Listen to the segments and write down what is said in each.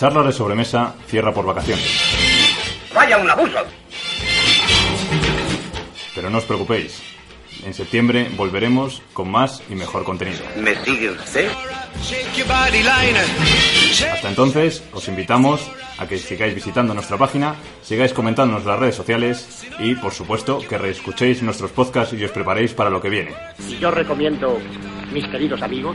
charla de sobremesa cierra por vacaciones. ¡Vaya un abuso! Pero no os preocupéis. En septiembre volveremos con más y mejor contenido. ¿Me sigue usted? Hasta entonces, os invitamos a que sigáis visitando nuestra página, sigáis comentándonos las redes sociales y, por supuesto, que reescuchéis nuestros podcasts y os preparéis para lo que viene. yo recomiendo, mis queridos amigos,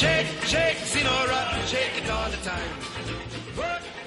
Shake, shake, see shake it all the time. Work.